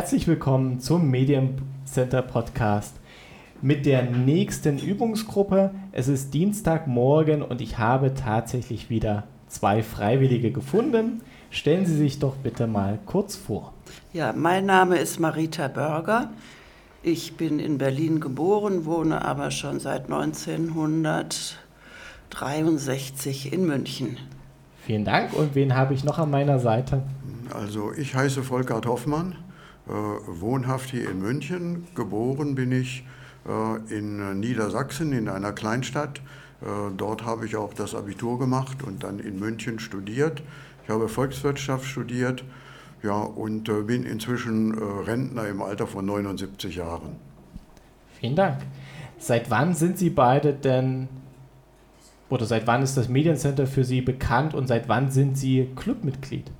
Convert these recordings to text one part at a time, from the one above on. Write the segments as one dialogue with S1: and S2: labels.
S1: Herzlich willkommen zum Mediencenter Podcast mit der nächsten Übungsgruppe. Es ist Dienstagmorgen und ich habe tatsächlich wieder zwei Freiwillige gefunden. Stellen Sie sich doch bitte mal kurz vor.
S2: Ja, mein Name ist Marita Börger. Ich bin in Berlin geboren, wohne aber schon seit 1963 in München.
S1: Vielen Dank. Und wen habe ich noch an meiner Seite?
S3: Also ich heiße Volkert Hoffmann, wohnhaft hier in München. Geboren bin ich äh, in Niedersachsen in einer Kleinstadt. Äh, dort habe ich auch das Abitur gemacht und dann in München studiert. Ich habe Volkswirtschaft studiert ja, und äh, bin inzwischen äh, Rentner im Alter von 79 Jahren.
S1: Vielen Dank. Seit wann sind Sie beide denn, oder seit wann ist das Mediencenter für Sie bekannt und seit wann sind Sie Clubmitglied?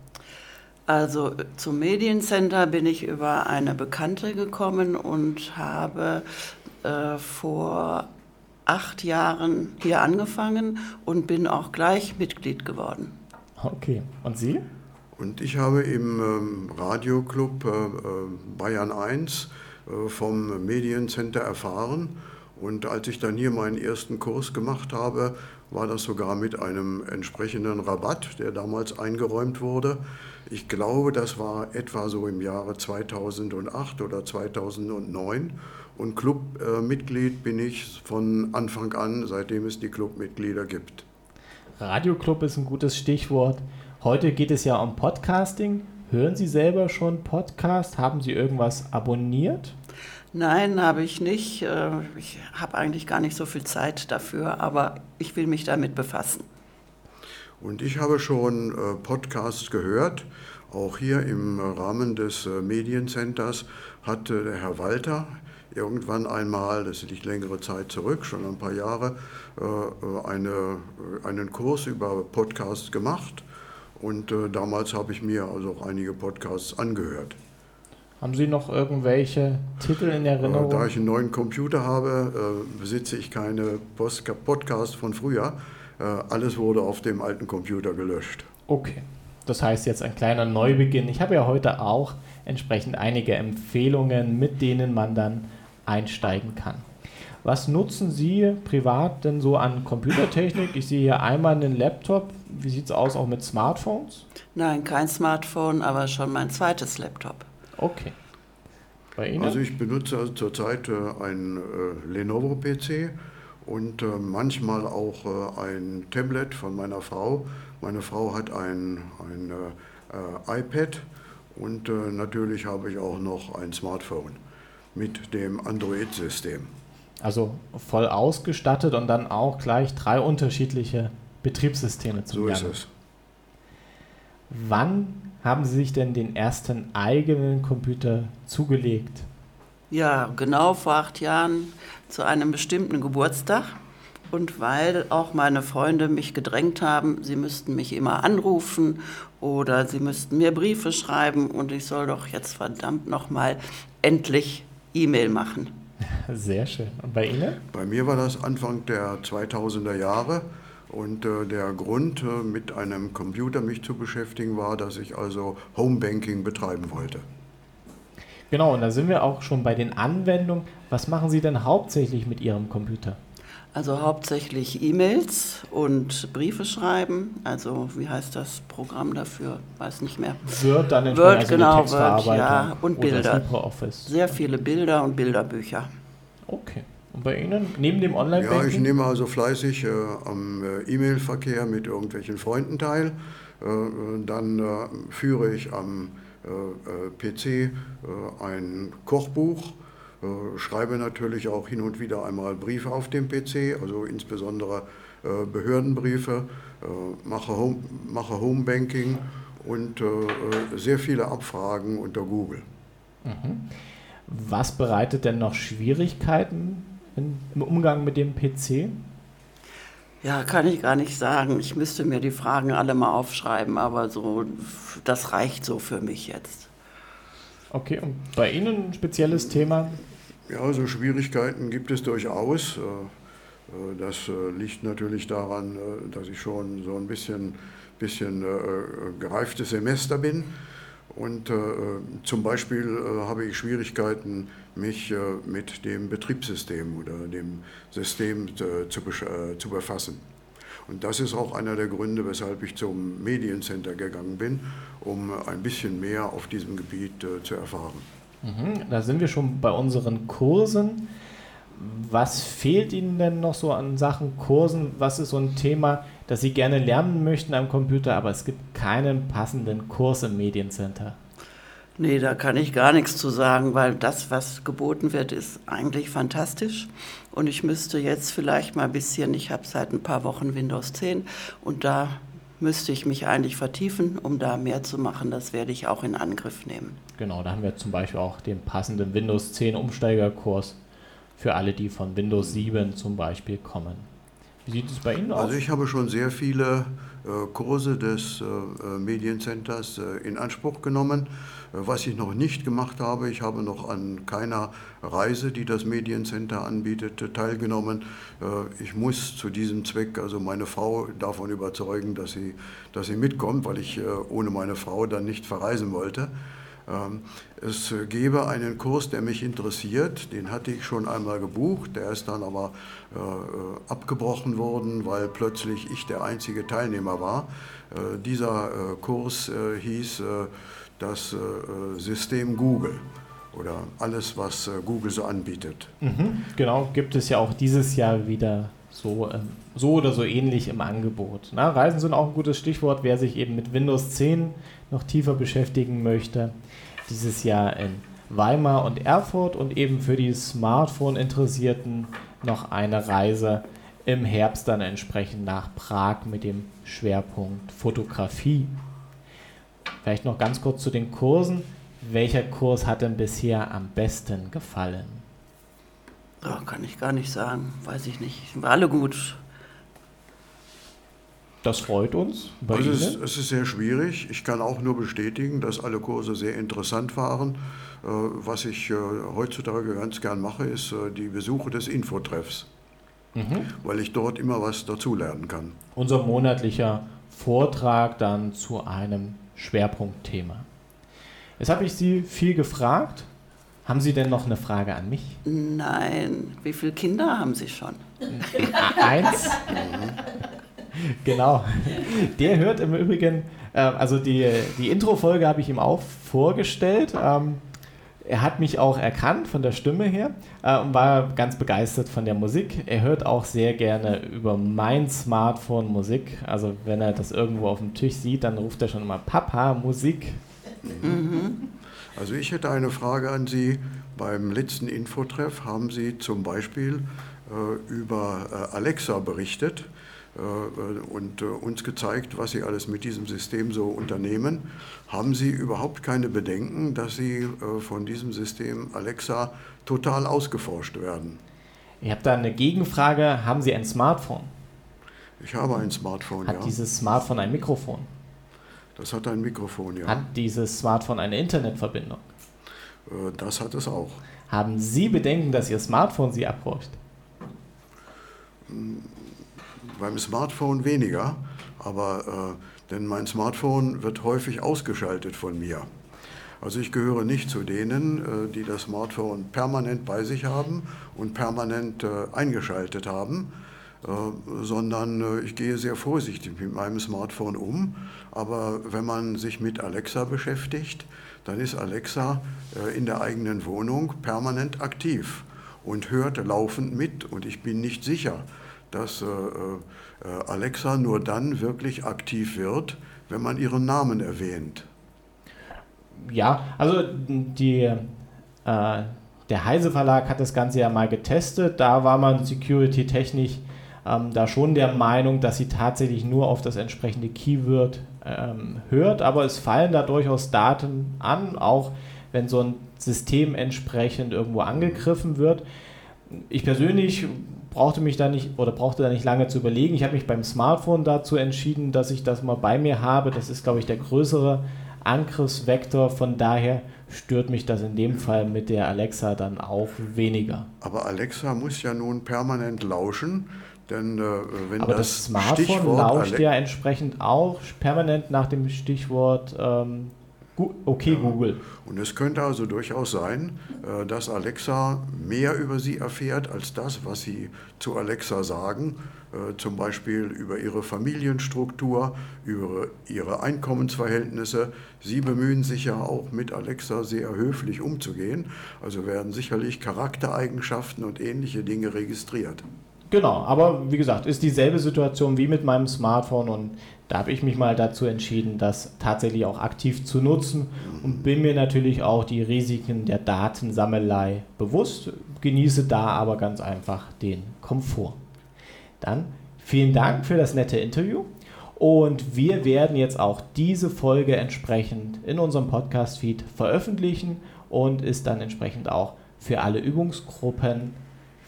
S2: Also zum Mediencenter bin ich über eine Bekannte gekommen und habe äh, vor acht Jahren hier angefangen und bin auch gleich Mitglied geworden.
S1: Okay, und Sie?
S3: Und ich habe im ähm, Radioclub äh, äh, Bayern 1 äh, vom Mediencenter erfahren. Und als ich dann hier meinen ersten Kurs gemacht habe, war das sogar mit einem entsprechenden Rabatt, der damals eingeräumt wurde. Ich glaube, das war etwa so im Jahre 2008 oder 2009. Und Clubmitglied bin ich von Anfang an, seitdem es die Clubmitglieder gibt.
S1: Radioclub ist ein gutes Stichwort. Heute geht es ja um Podcasting. Hören Sie selber schon Podcast? Haben Sie irgendwas abonniert?
S2: Nein, habe ich nicht. Äh, ich habe eigentlich gar nicht so viel Zeit dafür, aber ich will mich damit befassen.
S3: Und ich habe schon äh, Podcasts gehört. Auch hier im Rahmen des äh, Mediencenters hatte der Herr Walter irgendwann einmal, das liegt längere Zeit zurück, schon ein paar Jahre, eine, einen Kurs über Podcasts gemacht. Und äh, damals habe ich mir also auch einige Podcasts angehört.
S1: Haben Sie noch irgendwelche Titel in Erinnerung?
S3: Äh, da ich einen neuen Computer habe, äh, besitze ich keine Podcasts von früher. Äh, alles wurde auf dem alten Computer gelöscht.
S1: Okay. Das heißt jetzt ein kleiner Neubeginn. Ich habe ja heute auch entsprechend einige Empfehlungen, mit denen man dann einsteigen kann. Was nutzen Sie privat denn so an Computertechnik? Ich sehe hier einmal einen Laptop. Wie sieht es aus auch mit Smartphones?
S2: Nein, kein Smartphone, aber schon mein zweites Laptop.
S1: Okay.
S3: Bei Ihnen? Also ich benutze also zurzeit äh, einen äh, Lenovo-PC und äh, manchmal auch äh, ein Tablet von meiner Frau. Meine Frau hat ein, ein äh, iPad und natürlich habe ich auch noch ein Smartphone mit dem Android-System.
S1: Also voll ausgestattet und dann auch gleich drei unterschiedliche Betriebssysteme
S3: zu So ist es.
S1: Wann haben Sie sich denn den ersten eigenen Computer zugelegt?
S2: Ja, genau vor acht Jahren zu einem bestimmten Geburtstag. Und weil auch meine Freunde mich gedrängt haben, sie müssten mich immer anrufen oder sie müssten mir Briefe schreiben und ich soll doch jetzt verdammt nochmal endlich E-Mail machen.
S1: Sehr schön. Und bei Ihnen?
S3: Bei mir war das Anfang der 2000er Jahre. Und äh, der Grund, äh, mit einem Computer mich zu beschäftigen, war, dass ich also Homebanking betreiben wollte.
S1: Genau, und da sind wir auch schon bei den Anwendungen. Was machen Sie denn hauptsächlich mit Ihrem Computer?
S2: Also hauptsächlich E-Mails und Briefe schreiben. Also wie heißt das Programm dafür? Weiß nicht mehr.
S1: Word dann
S2: Word, also genau, Word, ja, und Bilder. Sehr viele Bilder und Bilderbücher.
S1: Okay. Und bei Ihnen, neben dem Online-Banking?
S3: Ja, ich nehme also fleißig äh, am äh, E-Mail-Verkehr mit irgendwelchen Freunden teil. Äh, dann äh, führe ich am äh, äh, PC ein Kochbuch äh, schreibe natürlich auch hin und wieder einmal Briefe auf dem PC, also insbesondere äh, Behördenbriefe, äh, mache, Home, mache Homebanking und sehr viele Abfragen unter Google.
S1: Mhm. Was bereitet denn noch Schwierigkeiten im Umgang mit dem PC?
S2: Ja, kann ich gar nicht sagen. Ich müsste mir die Fragen alle mal aufschreiben, aber so, das reicht so für mich jetzt.
S1: Okay, und bei Ihnen ein spezielles Thema?
S3: Ja, so Schwierigkeiten gibt es durchaus. Äh, äh, das äh, liegt natürlich daran, dass ich schon so ein bisschen, bisschen gereiftes Semester bin. Und äh, zum Beispiel äh, habe ich Schwierigkeiten, mich äh, mit dem Betriebssystem oder dem System äh, zu, äh, zu befassen. Und das ist auch einer der Gründe, weshalb ich zum Mediencenter gegangen bin, um ein bisschen mehr auf diesem Gebiet äh, zu erfahren.
S1: Mhm, da sind wir schon bei unseren Kursen. Was fehlt Ihnen denn noch so an Sachen Kursen? Was ist so ein Thema, das Sie gerne lernen möchten am Computer, aber es gibt keinen passenden Kurs im Mediencenter?
S2: Nee, da kann ich gar nichts zu sagen, weil das, was geboten wird, ist eigentlich fantastisch. Und ich müsste jetzt vielleicht mal ein bisschen, ich habe seit ein paar Wochen Windows 10 und da müsste ich mich eigentlich vertiefen, um da mehr zu machen. Das werde ich auch in Angriff nehmen.
S1: Genau, da haben wir zum Beispiel auch den passenden Windows 10 Umsteigerkurs für alle, die von Windows 7 zum Beispiel kommen.
S3: Wie sieht es bei Ihnen aus? Also ich habe schon sehr viele äh, Kurse des äh, äh Mediencenters in Anspruch genommen. Was ich noch nicht gemacht habe, ich habe noch an keiner Reise, die das Mediencenter anbietet, teilgenommen. Ich muss zu diesem Zweck also meine Frau davon überzeugen, dass sie, dass sie mitkommt, weil ich ohne meine Frau dann nicht verreisen wollte. Ähm, es gäbe einen Kurs, der mich interessiert, den hatte ich schon einmal gebucht, der ist dann aber äh, abgebrochen worden, weil plötzlich ich der einzige Teilnehmer war. Äh, dieser äh, Kurs hieß das System Google oder alles, was Google so anbietet.
S1: Mhm, genau, gibt es ja auch dieses Jahr wieder so, ähm, so oder so ähnlich im Angebot. Na, Reisen sind auch ein gutes Stichwort, wer sich eben mit Windows 10 noch tiefer beschäftigen möchte dieses Jahr in Weimar und Erfurt und eben für die Smartphone-Interessierten noch eine Reise im Herbst dann entsprechend nach Prag mit dem Schwerpunkt Fotografie. Vielleicht noch ganz kurz zu den Kursen. Welcher Kurs hat denn bisher am besten gefallen?
S2: Oh, kann ich gar nicht sagen, weiß ich nicht. War alle gut.
S1: Das freut uns.
S3: Bei also es, es, ist sehr schwierig. Ich kann auch nur bestätigen, dass alle Kurse sehr interessant waren. Äh, was ich äh, heutzutage ganz gern mache, ist äh, die Besuche des Infotreffs, mhm. weil ich dort immer was dazulernen kann.
S1: Unser monatlicher Vortrag dann zu einem Schwerpunktthema. Jetzt habe ich Sie viel gefragt. Haben Sie denn noch eine Frage an mich?
S2: Nein. Wie viele Kinder haben Sie schon?
S1: Eins. Mhm. genau. Der hört im Übrigen, äh, also die, die Intro-Folge habe ich ihm auch vorgestellt. Ähm, er hat mich auch erkannt von der Stimme her äh, und war ganz begeistert von der Musik. Er hört auch sehr gerne über mein Smartphone Musik. Also wenn er das irgendwo auf dem Tisch sieht, dann ruft er schon immer Papa Musik.
S3: Mhm. Also ich hätte eine Frage an Sie. Beim letzten Infotreff haben Sie zum Beispiel äh, über äh, Alexa berichtet. Äh, und äh, uns gezeigt, was sie alles mit diesem System so unternehmen. Haben Sie überhaupt keine Bedenken, dass Sie äh, von diesem System Alexa total ausgeforscht werden?
S1: Ich habe da eine Gegenfrage. Haben Sie ein Smartphone?
S3: Ich habe ein Smartphone,
S1: hat
S3: ja.
S1: Hat dieses Smartphone ein Mikrofon?
S3: Das hat ein Mikrofon, ja.
S1: Hat dieses Smartphone eine Internetverbindung?
S3: Das hat es auch.
S1: Haben Sie Bedenken, dass Ihr Smartphone Sie abräucht?
S3: Hm, beim Smartphone weniger, aber äh, denn mein Smartphone wird häufig ausgeschaltet von mir. Also ich gehöre nicht zu denen, äh, die das Smartphone permanent bei sich haben und permanent äh, eingeschaltet haben, äh, sondern äh, ich gehe sehr vorsichtig mit meinem Smartphone um. Aber wenn man sich mit Alexa beschäftigt, dann ist Alexa äh, in der eigenen Wohnung permanent aktiv und hört laufend mit und ich bin nicht sicher, dass äh, äh, Alexa nur dann wirklich aktiv wird, wenn man ihren Namen erwähnt.
S1: Ja, also die, äh, der Heise Verlag hat das Ganze ja mal getestet. Da war man security-technisch ähm, da schon der Meinung, dass sie tatsächlich nur auf das entsprechende Keyword ähm, hört, aber es fallen da durchaus Daten an, auch wenn so ein System entsprechend irgendwo angegriffen wird. Ich persönlich brauchte mich da nicht oder brauchte da nicht lange zu überlegen. Ich habe mich beim Smartphone dazu entschieden, dass ich das mal bei mir habe. Das ist, glaube ich, der größere Angriffsvektor. Von daher stört mich das in dem Fall mit der Alexa dann auch weniger.
S3: Aber Alexa muss ja nun permanent lauschen. Denn äh, wenn
S1: Aber das, das Smartphone
S3: Stichwort
S1: lauscht Ale ja entsprechend auch permanent nach dem Stichwort ähm, Okay, Google.
S3: Und es könnte also durchaus sein, äh, dass Alexa mehr über Sie erfährt als das, was Sie zu Alexa sagen, äh, zum Beispiel über Ihre Familienstruktur, über Ihre Einkommensverhältnisse. Sie bemühen sich ja auch mit Alexa sehr höflich umzugehen, also werden sicherlich Charaktereigenschaften und ähnliche Dinge registriert.
S1: Genau, aber wie gesagt, ist dieselbe Situation wie mit meinem Smartphone und da habe ich mich mal dazu entschieden, das tatsächlich auch aktiv zu nutzen und bin mir natürlich auch die Risiken der Datensammelei bewusst, genieße da aber ganz einfach den Komfort. Dann vielen Dank für das nette Interview und wir werden jetzt auch diese Folge entsprechend in unserem Podcast-Feed veröffentlichen und ist dann entsprechend auch für alle Übungsgruppen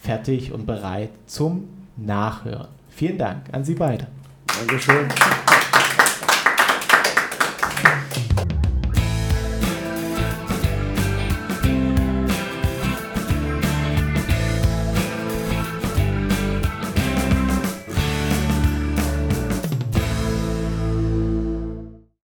S1: fertig und bereit zum Nachhören. Vielen Dank an Sie beide.
S3: Dankeschön.